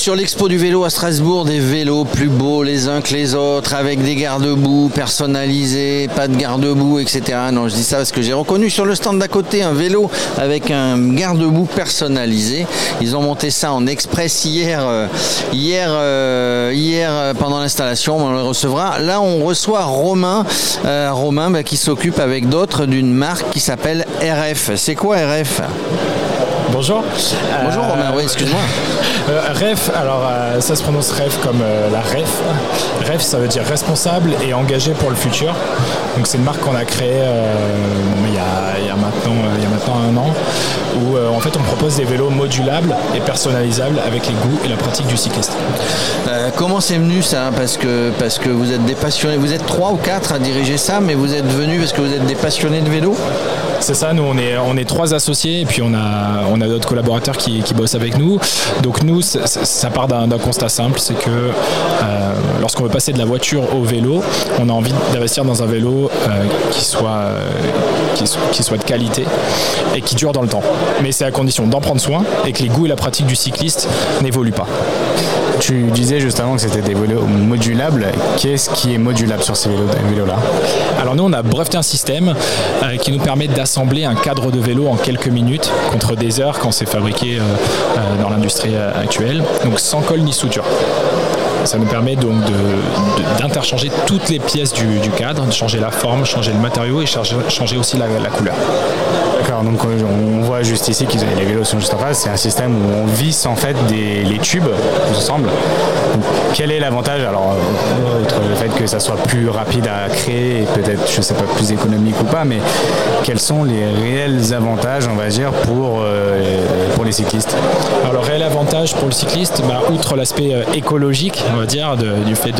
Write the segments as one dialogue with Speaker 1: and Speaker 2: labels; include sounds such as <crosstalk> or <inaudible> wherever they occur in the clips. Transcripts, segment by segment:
Speaker 1: Sur l'expo du vélo à Strasbourg, des vélos plus beaux les uns que les autres, avec des garde-boue personnalisés, pas de garde-boue, etc. Non, je dis ça parce que j'ai reconnu sur le stand d'à côté un vélo avec un garde-boue personnalisé. Ils ont monté ça en express hier, euh, hier, euh, hier euh, pendant l'installation. On le recevra. Là, on reçoit Romain, Romain bah, qui s'occupe avec d'autres d'une marque qui s'appelle RF. C'est quoi RF
Speaker 2: Bonjour.
Speaker 1: Bonjour Romain, oui, excuse-moi.
Speaker 2: Euh, REF, alors euh, ça se prononce REF comme euh, la REF. REF, ça veut dire responsable et engagé pour le futur. Donc c'est une marque qu'on a créée il, y a, maintenant, il y a maintenant un an, où en fait on propose des vélos modulables et personnalisables avec les goûts et la pratique du cycliste.
Speaker 1: comment c'est venu ça? Parce que, parce que vous êtes des passionnés, vous êtes trois ou quatre à diriger ça, mais vous êtes venus parce que vous êtes des passionnés de vélo
Speaker 2: C'est ça, nous on est, on est trois associés et puis on a, on a d'autres collaborateurs qui, qui bossent avec nous. Donc nous, ça part d'un constat simple, c'est que euh, lorsqu'on veut passer de la voiture au vélo, on a envie d'investir dans un vélo euh, qui, soit, euh, qui, soit de qualité et qui dure dans le temps. Mais c'est à condition d'en prendre soin et que les goûts et la pratique du cycliste n'évoluent pas.
Speaker 3: Tu disais justement que c'était des vélos modulables. Qu'est-ce qui est modulable sur ces vélos-là
Speaker 2: Alors nous, on a breveté un système qui nous permet d'assembler un cadre de vélo en quelques minutes contre des heures quand c'est fabriqué dans l'industrie actuelle, donc sans colle ni suture. Ça nous permet donc d'interchanger toutes les pièces du, cadre, de changer la forme, changer le matériau et changer, aussi la, couleur.
Speaker 3: Donc on voit juste ici que les vélos sont juste en face. C'est un système où on visse en fait les tubes ensemble. quel est l'avantage? Alors, outre le fait que ça soit plus rapide à créer peut-être, je sais pas, plus économique ou pas, mais quels sont les réels avantages, on va dire, pour, euh, pour les cyclistes?
Speaker 2: Alors, réel avantage pour le cycliste, bah, outre l'aspect euh, écologique, on va dire, du fait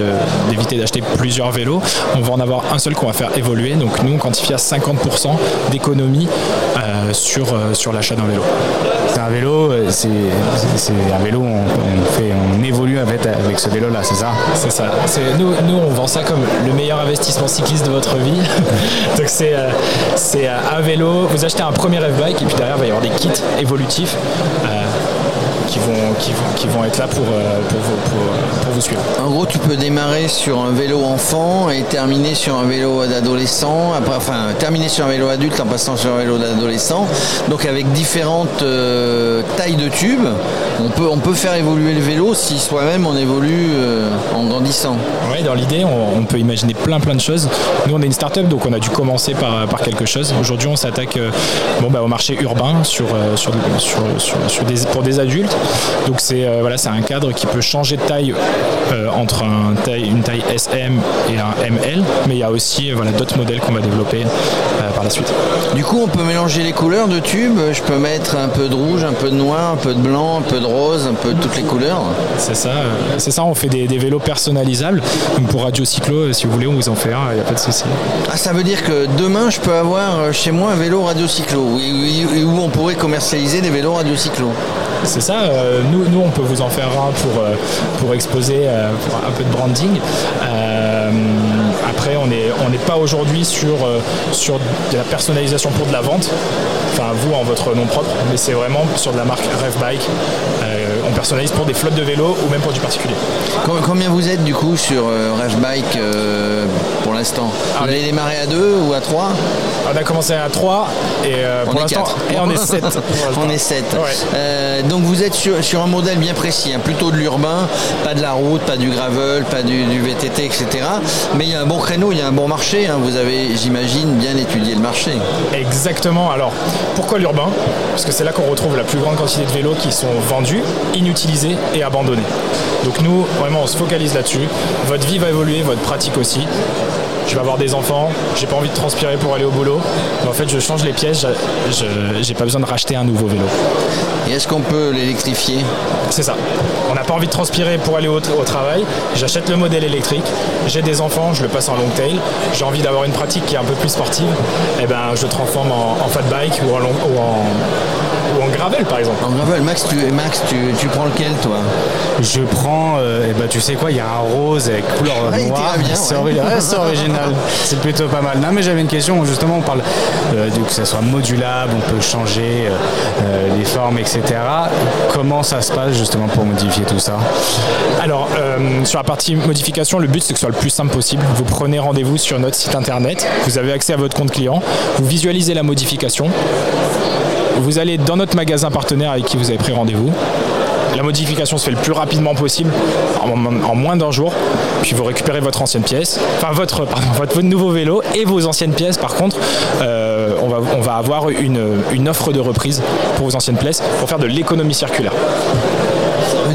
Speaker 2: d'éviter d'acheter plusieurs vélos. On va en avoir un seul qu'on va faire évoluer. Donc nous, on quantifie à 50% d'économie euh, sur, euh, sur l'achat d'un vélo.
Speaker 3: C'est un vélo, euh, c'est un vélo, on, fait, on évolue avec, avec ce vélo-là, c'est ça?
Speaker 2: C'est ça. Nous, nous, on vend ça comme le meilleur investissement cycliste de votre vie. <laughs> Donc c'est un vélo, vous achetez un premier F-Bike et puis derrière, il va y avoir des kits évolutifs qui vont, être là pour, euh, vous, pour, vous suivre.
Speaker 1: En gros, tu peux démarrer sur un vélo enfant et terminer sur un vélo d'adolescent, enfin terminer sur un vélo adulte en passant sur un vélo d'adolescent. Donc avec différentes euh, tailles de tubes, on peut, on peut faire évoluer le vélo si soi-même on évolue euh, en grandissant.
Speaker 2: Oui, dans l'idée, on, peut imaginer plein plein de choses. Nous, on est une start-up, donc on a dû commencer par, par quelque chose. Aujourd'hui, on s'attaque bon, bah, au marché urbain sur, sur, sur, sur des, pour des adultes. Donc c'est euh, voilà, c'est un cadre qui peut changer de taille euh, entre un taille, une taille SM et un ML, mais il y a aussi euh, voilà, d'autres modèles qu'on va développer par la suite.
Speaker 1: Du coup, on peut mélanger les couleurs de tubes. Je peux mettre un peu de rouge, un peu de noir, un peu de blanc, un peu de rose, un peu toutes les couleurs.
Speaker 2: C'est ça, c'est ça. On fait des, vélos personnalisables. Donc pour Radio Cyclo, si vous voulez, on vous en fait un. Il n'y a pas de souci.
Speaker 1: Ah, ça veut dire que demain, je peux avoir chez moi un vélo Radio Cyclo, où on pourrait commercialiser des vélos Radio Cyclo.
Speaker 2: C'est ça. Euh, nous, nous, on peut vous en faire un pour, euh, pour exposer euh, pour un peu de branding. Après, on n'est pas aujourd'hui sur, sur de la personnalisation pour de la vente. Enfin, vous en votre nom propre, mais c'est vraiment sur de la marque Revbike. on personnalise pour des flottes de vélos ou même pour du particulier.
Speaker 1: Combien vous êtes du coup sur Revbike pour l'instant Vous allez démarrer à deux ou à trois
Speaker 2: On a commencé à trois et pour l'instant et on est <laughs> sept.
Speaker 1: on est sept donc vous êtes sur, un modèle bien précis, hein, plutôt de l'urbain, pas de la route, pas du gravel, pas du, VTT, etc. Mais il y a un bon créneau, il y a un bon marché. Hein. vous avez, j'imagine, bien étudié le marché.
Speaker 2: Exactement. Alors, pourquoi l'urbain? Parce que c'est là qu'on retrouve la plus grande quantité de vélos qui sont vendus, inutilisés et abandonnés. Donc nous, vraiment, on se focalise là-dessus. Votre vie va évoluer, votre pratique aussi je vais avoir des enfants, j'ai pas envie de transpirer pour aller au boulot. en fait, je change les pièces, j'ai pas besoin de racheter un nouveau vélo.
Speaker 1: Et est-ce qu'on peut l'électrifier?
Speaker 2: C'est ça. On n'a pas envie de transpirer pour aller au, travail. J'achète le modèle électrique. J'ai des enfants, je le passe en long tail. J'ai envie d'avoir une pratique qui est un peu plus sportive. Et eh ben, je le transforme en, fat bike ou en, ou en gravel par exemple.
Speaker 1: En gravel, Max, tu, Max, tu, tu prends lequel toi
Speaker 3: Je prends, euh, eh ben, tu sais quoi, il y a un rose avec couleur noire. c'est
Speaker 1: ouais.
Speaker 3: ouais, original. <laughs> c'est plutôt pas mal. Non, mais j'avais une question. Justement, on parle euh, de que ça soit modulable, on peut changer euh, euh, les formes, etc. Comment ça se passe justement pour modifier tout ça?
Speaker 2: Alors, euh, sur la partie modification, le but c'est que ce soit le plus simple possible. Vous prenez rendez-vous sur notre site internet, vous avez accès à votre compte client, vous visualisez la modification, vous allez dans notre magasin partenaire avec qui vous avez pris rendez-vous. La modification se fait le plus rapidement possible, en, moins d'un jour, puis vous récupérez votre ancienne pièce, enfin votre, nouveau vélo et vos anciennes pièces. Par contre, euh, on, va, avoir une offre de reprise pour vos anciennes pièces pour faire de l'économie circulaire.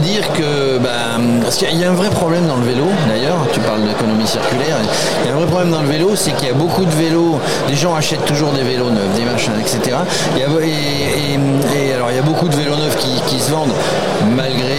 Speaker 1: Dire que, bah, parce qu'il y a un vrai problème dans le vélo, d'ailleurs, tu parles d'économie circulaire, il y a un vrai problème dans le vélo, c'est qu'il y a beaucoup de vélos, les gens achètent toujours des vélos neufs, des machins, etc. Et, et- alors il y a beaucoup de vélos neufs qui se vendent, malgré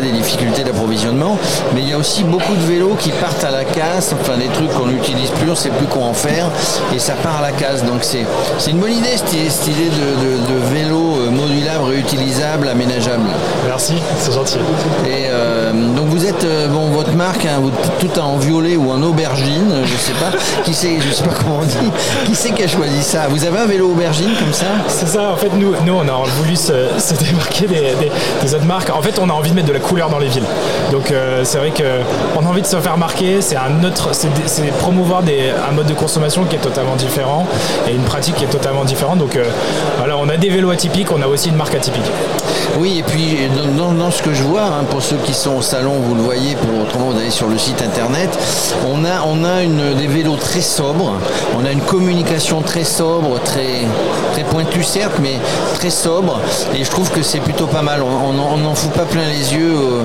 Speaker 1: des difficultés d'approvisionnement, mais il y a aussi beaucoup de vélos qui partent à la casse, enfin des trucs qu'on n'utilise plus, on ne sait plus quoi en faire, et ça part à la casse. Donc c'est une bonne idée, cette, cette idée de, de- de vélo euh, modulable, réutilisable, aménageable.
Speaker 2: Merci, c'est gentil.
Speaker 1: Et euh, donc vous êtes, euh, bon, votre marque, hein, vous- tout en violet ou en aubergine, je sais pas, qui c'est, je sais pas comment on dit, qui c'est qui a choisi ça? Vous avez un vélo aubergine comme ça?
Speaker 2: C'est ça, en fait, nous, nous on a voulu se, se démarquer des, des- des autres marques. En fait, on a envie de mettre de la couleur dans les villes. Donc, euh, c'est vrai qu'on a envie de se faire marquer. C'est un autre, c'est promouvoir des- un mode de consommation qui est totalement différent et une pratique qui est totalement différente. Donc, euh, voilà, on a des vélos atypiques, on a aussi une marque atypique.
Speaker 1: Oui, et puis dans ce que je vois, hein, pour ceux qui sont au salon, vous le voyez, pour autrement vous allez sur le site internet, on a, on a une, des vélos très sobres, on a une communication très sobre, très, très pointue certes, mais très sobre, et je trouve que c'est plutôt pas mal. On n'en fout pas plein les yeux euh,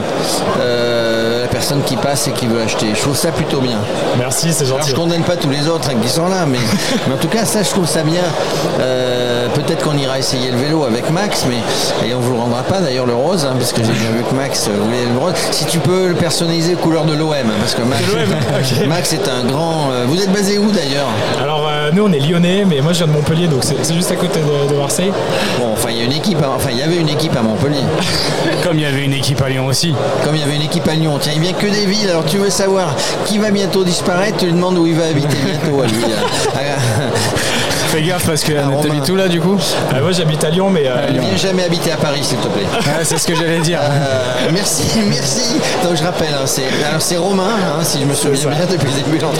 Speaker 1: euh, la personne qui passe et qui veut acheter. Je trouve ça plutôt bien.
Speaker 2: Merci, c'est
Speaker 1: Alors
Speaker 2: gentil.
Speaker 1: je condamne pas tous les autres hein, qui sont là, mais, <laughs> mais en tout cas ça je trouve ça bien. Euh, Peut-être qu'on ira essayer le vélo avec Max, mais et on vous le rendra pas d'ailleurs le rose, hein, parce que j'ai bien vu que Max euh, voulait le rose. Si tu peux le personnaliser couleur de l'OM, parce que Max. <laughs> Max est un grand. vous êtes basé où d'ailleurs?
Speaker 2: Alors, euh, nous, on est lyonnais, mais moi, je viens de Montpellier, donc c'est juste à côté de, de Marseille.
Speaker 1: Bon, enfin il y a une équipe, enfin il y avait une équipe à Montpellier, <laughs>
Speaker 3: Comme il y avait une équipe à Lyon aussi.
Speaker 1: comme il y avait une équipe à Lyon. Tiens, il vient que des villes. Alors tu veux savoir qui va bientôt disparaître Tu lui demandes où il va habiter bientôt à lui.
Speaker 3: Fais gaffe parce que
Speaker 1: Ah,
Speaker 3: on
Speaker 1: Romain.
Speaker 3: t'habite où là du coup
Speaker 2: Euh, moi, j'habite à Lyon, mais euh,
Speaker 1: Ne viens jamais habiter à Paris, s'il te plaît.
Speaker 3: Ouais, <laughs> C'est ce que j'allais dire.
Speaker 1: Euh, merci, merci. Donc je rappelle, hein, c'est alors c'est Romain, hein, si je me souviens bien depuis le début de l'entre-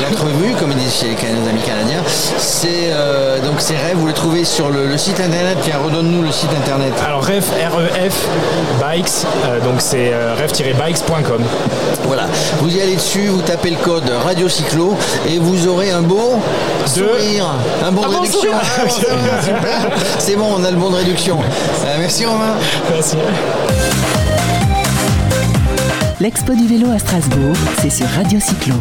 Speaker 1: l'entrevue, comme ils disent chez les nos amis canadiens. C'est euh, donc ces rêves, vous les trouvez sur le, le site internet. Tiens, redonne-nous le site internet.
Speaker 2: alors ref, REF, bikes, euh, donc c'est euh, ref-bikes.com.
Speaker 1: Voilà, vous y allez dessus, vous tapez le code Radio Cyclo et vous aurez un beau sourire, un bon de
Speaker 2: Un bon
Speaker 1: réduction.
Speaker 2: sourire.
Speaker 1: Ah, va, super. C'est bon, on a le bon de réduction. Euh, merci Romain.
Speaker 2: Merci.
Speaker 4: L'expo du vélo à Strasbourg, c'est sur Radio Cyclo.